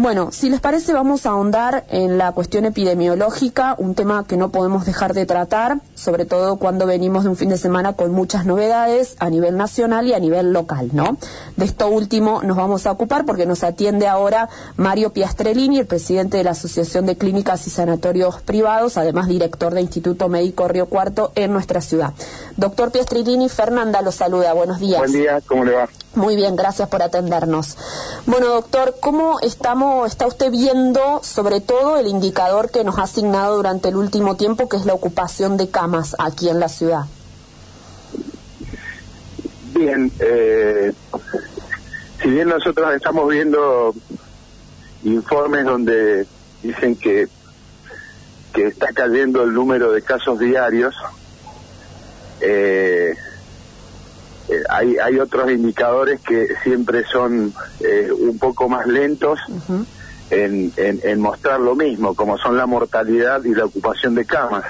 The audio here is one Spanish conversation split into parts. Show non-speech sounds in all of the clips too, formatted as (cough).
Bueno, si les parece, vamos a ahondar en la cuestión epidemiológica, un tema que no podemos dejar de tratar, sobre todo cuando venimos de un fin de semana con muchas novedades a nivel nacional y a nivel local, ¿no? De esto último nos vamos a ocupar porque nos atiende ahora Mario Piastrellini, el presidente de la Asociación de Clínicas y Sanatorios Privados, además director de Instituto Médico Río Cuarto en nuestra ciudad. Doctor Piastrellini, Fernanda lo saluda. Buenos días. Buen día, ¿cómo le va? Muy bien, gracias por atendernos. Bueno, doctor, ¿cómo estamos, está usted viendo sobre todo el indicador que nos ha asignado durante el último tiempo, que es la ocupación de camas aquí en la ciudad? Bien, eh, si bien nosotros estamos viendo informes donde dicen que, que está cayendo el número de casos diarios, eh, eh, hay, hay otros indicadores que siempre son eh, un poco más lentos en, en, mostrar lo mismo, como son la mortalidad y la ocupación de camas.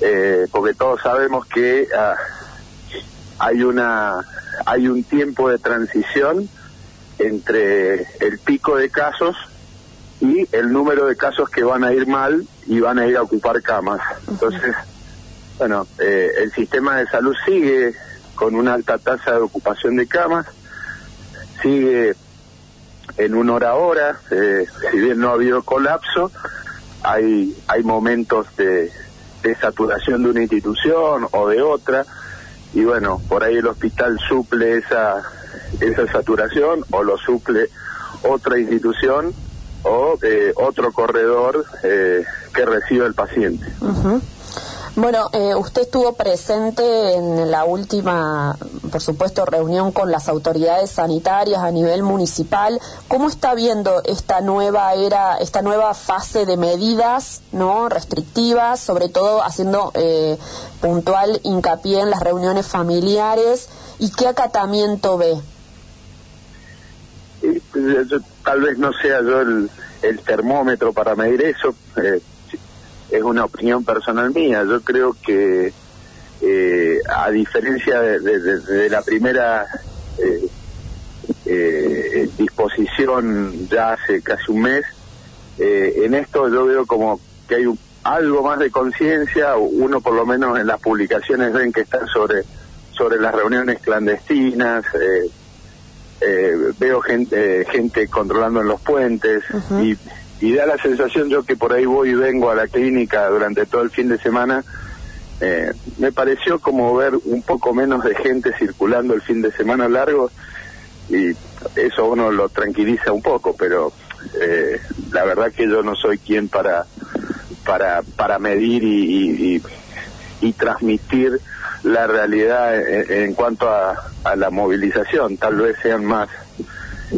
Eh, porque todos sabemos que ah, hay una hay un tiempo de transición entre el pico de casos y el número de casos que van a ir mal y van a ir a ocupar camas. Entonces, bueno, el sistema de salud sigue con una alta tasa de ocupación de camas, sigue en una hora a hora, eh, si bien no ha habido colapso, hay, hay momentos de, saturación de una institución o de otra, y bueno, por ahí el hospital suple esa, esa saturación o lo suple otra institución o eh, otro corredor eh, que recibe el paciente. Bueno, eh, usted estuvo presente en la última, por supuesto, reunión con las autoridades sanitarias a nivel municipal. ¿Cómo está viendo esta nueva era, esta nueva fase de medidas, no, restrictivas, sobre todo haciendo eh, puntual hincapié en las reuniones familiares y qué acatamiento ve? tal vez no sea yo el, termómetro para medir eso. Eh, es una opinión personal mía. Yo creo que, eh, a diferencia de, la primera eh, eh, disposición ya hace casi un mes, en esto yo veo como que hay algo más de conciencia, uno por lo menos en las publicaciones ven que están sobre, sobre las reuniones clandestinas. veo gente gente controlando en los puentes y y da la sensación yo que por ahí voy y vengo a la clínica durante todo el fin de semana, eh, me pareció como ver un poco menos de gente circulando el fin de semana largo y eso uno lo tranquiliza un poco, pero eh, la verdad que yo no soy quien para para para medir y, y, transmitir la realidad en, cuanto a, a la movilización, tal vez sean más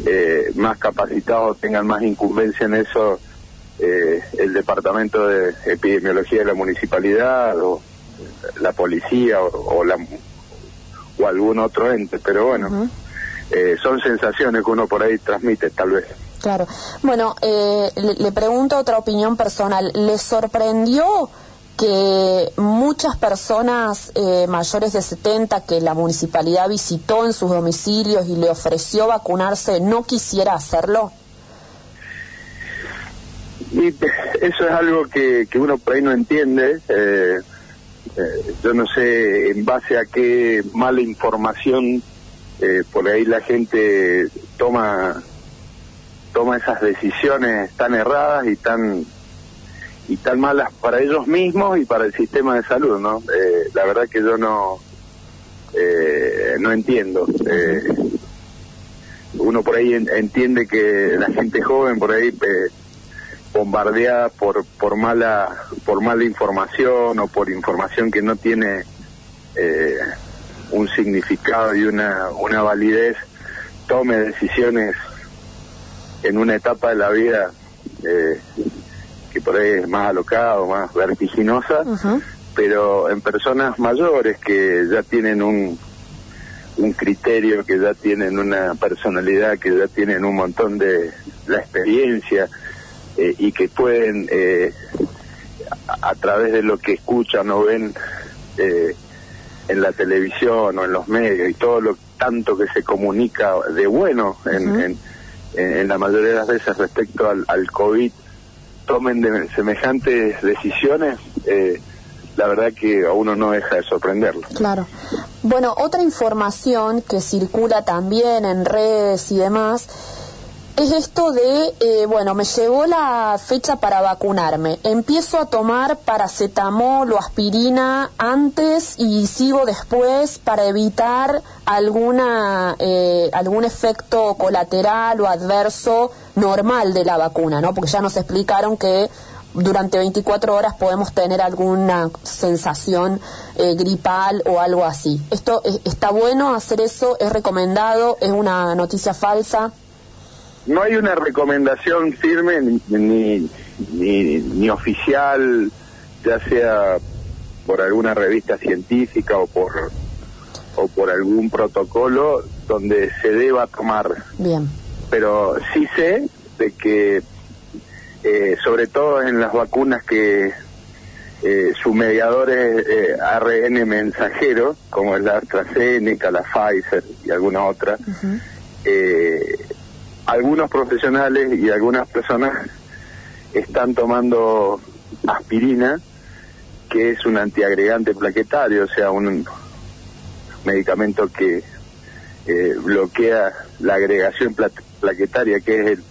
eh, más capacitados, tengan más incumbencia en eso eh, el departamento de epidemiología de la municipalidad o la policía o, la, o algún otro ente, pero bueno, eh, son sensaciones que uno por ahí transmite tal vez. Claro. Bueno, le, le pregunto otra opinión personal. ¿Le sorprendió que muchas personas eh, mayores de 70 que la municipalidad visitó en sus domicilios y le ofreció vacunarse no quisiera hacerlo? Y eso es algo que, que uno por ahí no entiende. Eh, eh, yo no sé en base a qué mala información por ahí la gente toma toma esas decisiones tan erradas y tan y tan malas para ellos mismos y para el sistema de salud, ¿no? Eh, la verdad que yo no eh, no entiendo. Eh, uno por ahí entiende que la gente joven por ahí bombardeada por por mala por mala información o por información que no tiene un significado y una una validez tome decisiones en una etapa de la vida eh, por ahí más alocado, más vertiginosa, pero en personas mayores que ya tienen un, un criterio, que ya tienen una personalidad, que ya tienen un montón de la experiencia eh, y que pueden, eh, a, través de lo que escuchan o ven eh, en la televisión o en los medios y todo lo tanto que se comunica de bueno en, en, la mayoría de las veces respecto al, al COVID tomen de semejantes decisiones, eh, la verdad que a uno no deja de sorprenderlo. Claro. Bueno, otra información que circula también en redes y demás es esto de, eh, bueno, me llegó la fecha para vacunarme, empiezo a tomar paracetamol o aspirina antes y sigo después para evitar alguna, eh, algún efecto colateral o adverso normal de la vacuna, ¿no? Porque ya nos explicaron que durante 24 horas podemos tener alguna sensación eh, gripal o algo así. ¿Esto está bueno hacer eso? ¿Es recomendado? ¿Es una noticia falsa? no hay una recomendación firme ni, ni, ni, oficial, ya sea por alguna revista científica o por o por algún protocolo donde se deba tomar. Bien. Pero sí sé de que, eh, sobre todo en las vacunas que eh, su mediador es eh, ARN mensajero, como es la AstraZeneca, la Pfizer y alguna otra, eh, algunos profesionales y algunas personas están tomando aspirina, que es un antiagregante plaquetario, o sea, un medicamento que eh, bloquea la agregación plaquetaria, que es el,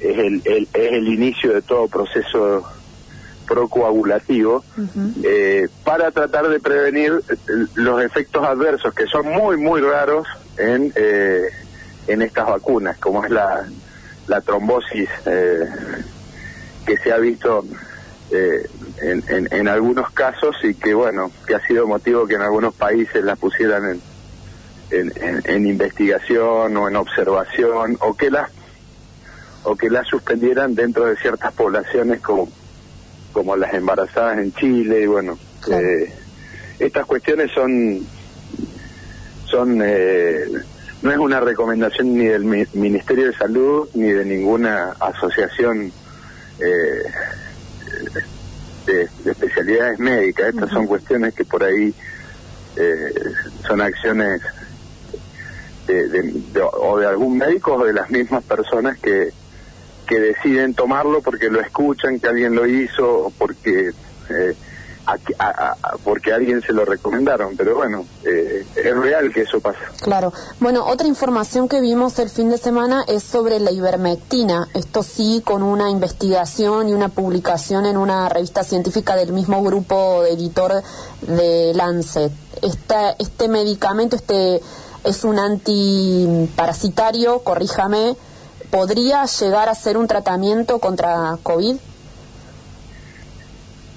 es el, es el inicio de todo proceso procoagulativo, eh, para tratar de prevenir los efectos adversos, que son muy, muy raros en eh, en estas vacunas, como es la, la trombosis eh, que se ha visto eh, en, en, algunos casos y que, bueno, que ha sido motivo que en algunos países la pusieran en, en, investigación o en observación o que las o que las suspendieran dentro de ciertas poblaciones como como las embarazadas en Chile y bueno eh, estas cuestiones son son eh, no es una recomendación ni del Ministerio de Salud ni de ninguna asociación eh, de, especialidades médicas. Estas son cuestiones que por ahí eh, son acciones de, o de algún médico o de las mismas personas que, que deciden tomarlo porque lo escuchan, que alguien lo hizo o porque... Eh, porque alguien se lo recomendaron, pero bueno, eh, es real que eso pasa. Claro. Bueno, otra información que vimos el fin de semana es sobre la ivermectina. Esto sí, con una investigación y una publicación en una revista científica del mismo grupo de editor de Lancet. Esta, este medicamento, este es un antiparasitario, corríjame, ¿podría llegar a ser un tratamiento contra COVID?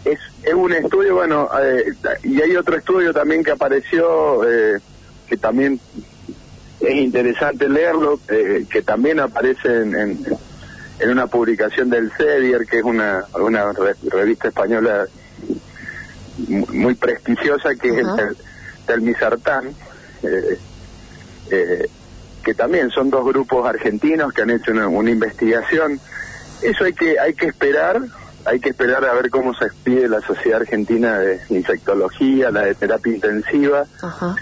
es, es un estudio, bueno, eh, y hay otro estudio también que apareció, eh, que también es interesante leerlo, eh, que también aparece en, en, una publicación del CEDIER, que es una, una revista española muy prestigiosa, que es el Telmisartán, que también son dos grupos argentinos que han hecho una, una investigación. Eso hay que, hay que esperar, hay que esperar a ver cómo se expide la Sociedad Argentina de Insectología, la de terapia intensiva.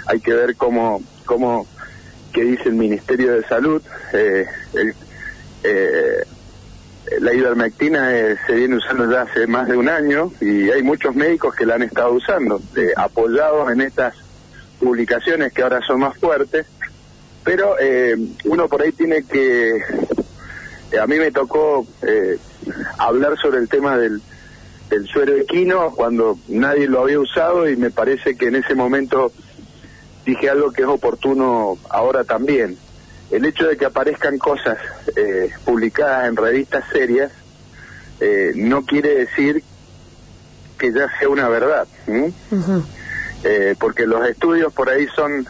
Hay que ver cómo, cómo, qué dice el Ministerio de Salud. Eh, eh, la ivermectina eh, se viene usando ya hace más de un año y hay muchos médicos que la han estado usando, apoyados en estas publicaciones que ahora son más fuertes. Pero uno por ahí tiene que a mí me tocó eh, hablar sobre el tema del, del suero equino cuando nadie lo había usado y me parece que en ese momento dije algo que es oportuno ahora también. El hecho de que aparezcan cosas eh, publicadas en revistas serias eh, no quiere decir que ya sea una verdad, porque los estudios por ahí son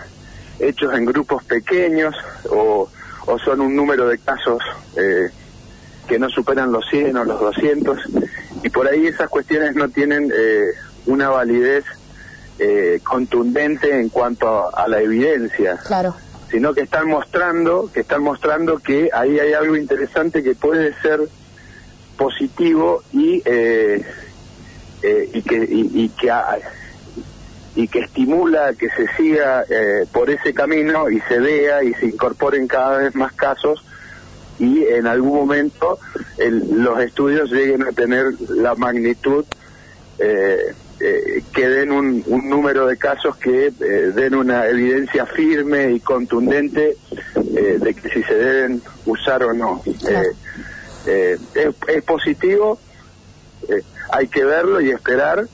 hechos en grupos pequeños o o son un número de casos eh, que no superan los 100 o los 200 y por ahí esas cuestiones no tienen eh, una validez eh, contundente en cuanto a, la evidencia. Claro. Sino que están mostrando que están mostrando que ahí hay algo interesante que puede ser positivo y y que y, que y que estimula que se siga por ese camino y se vea y se incorporen cada vez más casos y en algún momento los estudios lleguen a tener la magnitud eh, eh, que den un, número de casos que eh, den una evidencia firme y contundente de que si se deben usar o no. Es, es, positivo, hay que verlo y esperar.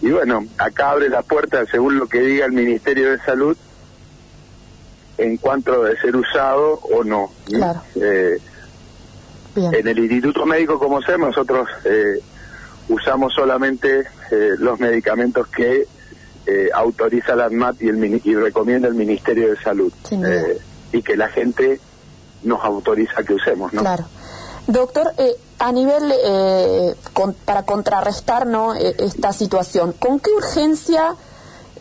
Y bueno, acá abre la puerta, según lo que diga el Ministerio de Salud, en cuanto de ser usado o no. en el Instituto Médico, como sabemos, nosotros usamos solamente eh, los medicamentos que eh, autoriza la ANMAT y, el, y recomienda el Ministerio de Salud. Eh, y que la gente nos autoriza que usemos, ¿no? Claro. Doctor, a nivel, para contrarrestar ¿no? esta situación, ¿con qué urgencia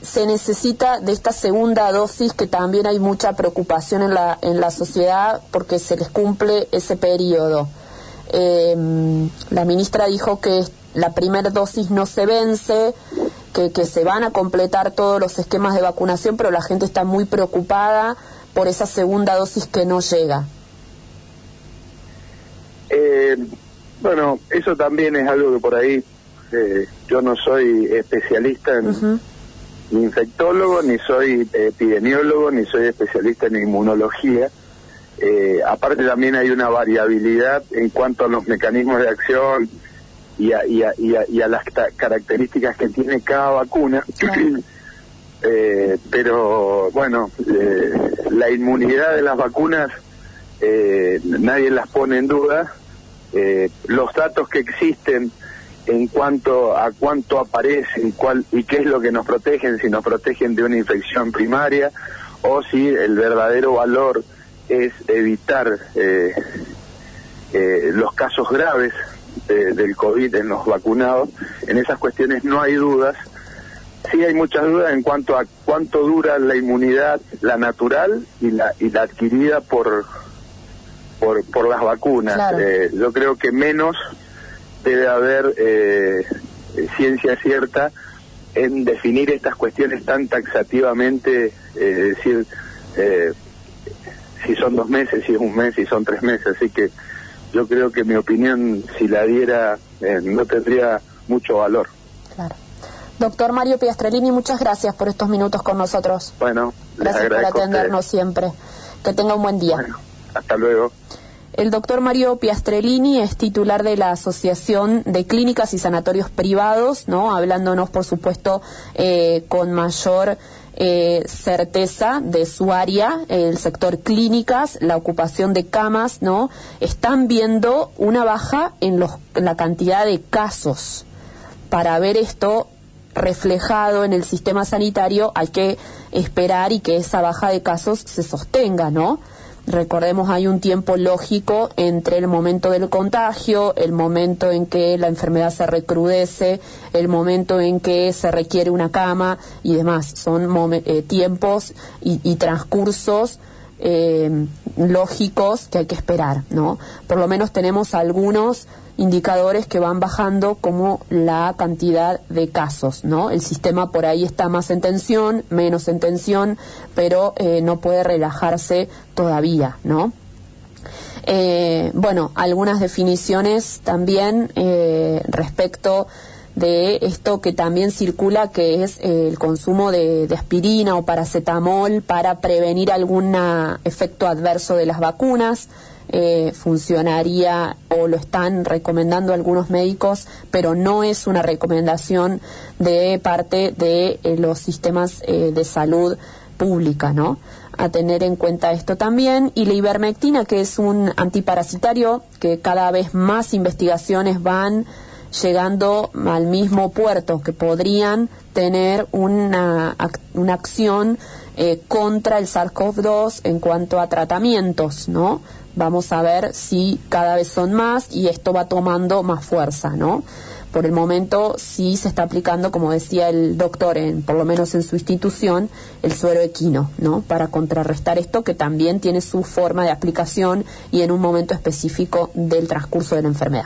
se necesita de esta segunda dosis que también hay mucha preocupación en la, en la sociedad porque se les cumple ese periodo? la ministra dijo que la primera dosis no se vence, que, que se van a completar todos los esquemas de vacunación, pero la gente está muy preocupada por esa segunda dosis que no llega. Eh, bueno, eso también es algo que por ahí eh, yo no soy especialista en ni infectólogo, ni soy epidemiólogo, ni soy especialista en inmunología. Eh, aparte también hay una variabilidad en cuanto a los mecanismos de acción y a, y a, y a, las características que tiene cada vacuna. (clears throat) eh, pero bueno, eh, la inmunidad de las vacunas eh, nadie las pone en duda. Eh, los datos que existen en cuanto a cuánto aparecen cuál, y qué es lo que nos protegen, si nos protegen de una infección primaria o si el verdadero valor es evitar eh, eh, los casos graves del COVID en los vacunados, en esas cuestiones no hay dudas. Sí hay muchas dudas en cuanto a cuánto dura la inmunidad, la natural y la, y la adquirida por, por, por las vacunas. Eh, yo creo que menos debe haber eh, ciencia cierta en definir estas cuestiones tan taxativamente, eh, decir, eh, si son dos meses, si es un mes, si son tres meses. Así que yo creo que mi opinión, si la diera, eh, no tendría mucho valor. Claro. Doctor Mario Piastrellini, muchas gracias por estos minutos con nosotros. Bueno, gracias por atendernos siempre. Que tenga un buen día. Bueno, hasta luego. El doctor Mario Piastrellini es titular de la Asociación de Clínicas y Sanatorios Privados, ¿no? Hablándonos, por supuesto, eh, con mayor eh, certeza de su área, el sector clínicas, la ocupación de camas, ¿no? Están viendo una baja en, los, la cantidad de casos. Para ver esto reflejado en el sistema sanitario hay que esperar y que esa baja de casos se sostenga, ¿no? Recordemos, hay un tiempo lógico entre el momento del contagio, el momento en que la enfermedad se recrudece, el momento en que se requiere una cama y demás. Son eh, tiempos y, transcursos eh, lógicos que hay que esperar, ¿no? Por lo menos tenemos algunos indicadores que van bajando como la cantidad de casos, ¿no? El sistema por ahí está más en tensión, menos en tensión, pero eh, no puede relajarse todavía, ¿no? Eh, bueno, algunas definiciones también respecto de esto que también circula, que es el consumo de, de, aspirina o paracetamol para prevenir algún efecto adverso de las vacunas eh, funcionaría o lo están recomendando algunos médicos, pero no es una recomendación de parte de eh, los sistemas eh, de salud pública, ¿no? A tener en cuenta esto también. Y la ivermectina, que es un antiparasitario, que cada vez más investigaciones van llegando al mismo puerto, que podrían tener una, una acción eh, contra el SARS-CoV-2 en cuanto a tratamientos, ¿no? Vamos a ver si cada vez son más y esto va tomando más fuerza, ¿no? Por el momento sí se está aplicando, como decía el doctor, en, por lo menos en su institución, el suero equino, ¿no? Para contrarrestar esto que también tiene su forma de aplicación y en un momento específico del transcurso de la enfermedad.